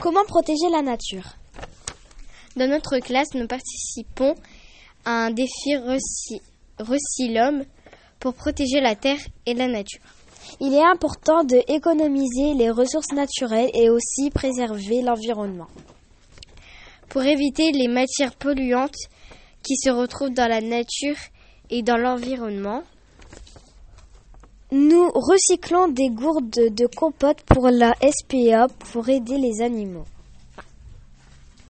Comment protéger la nature Dans notre classe, nous participons à un défi Recyl pour protéger la terre et la nature. Il est important de économiser les ressources naturelles et aussi préserver l'environnement. Pour éviter les matières polluantes qui se retrouvent dans la nature et dans l'environnement, recyclons des gourdes de compote pour la SPA pour aider les animaux.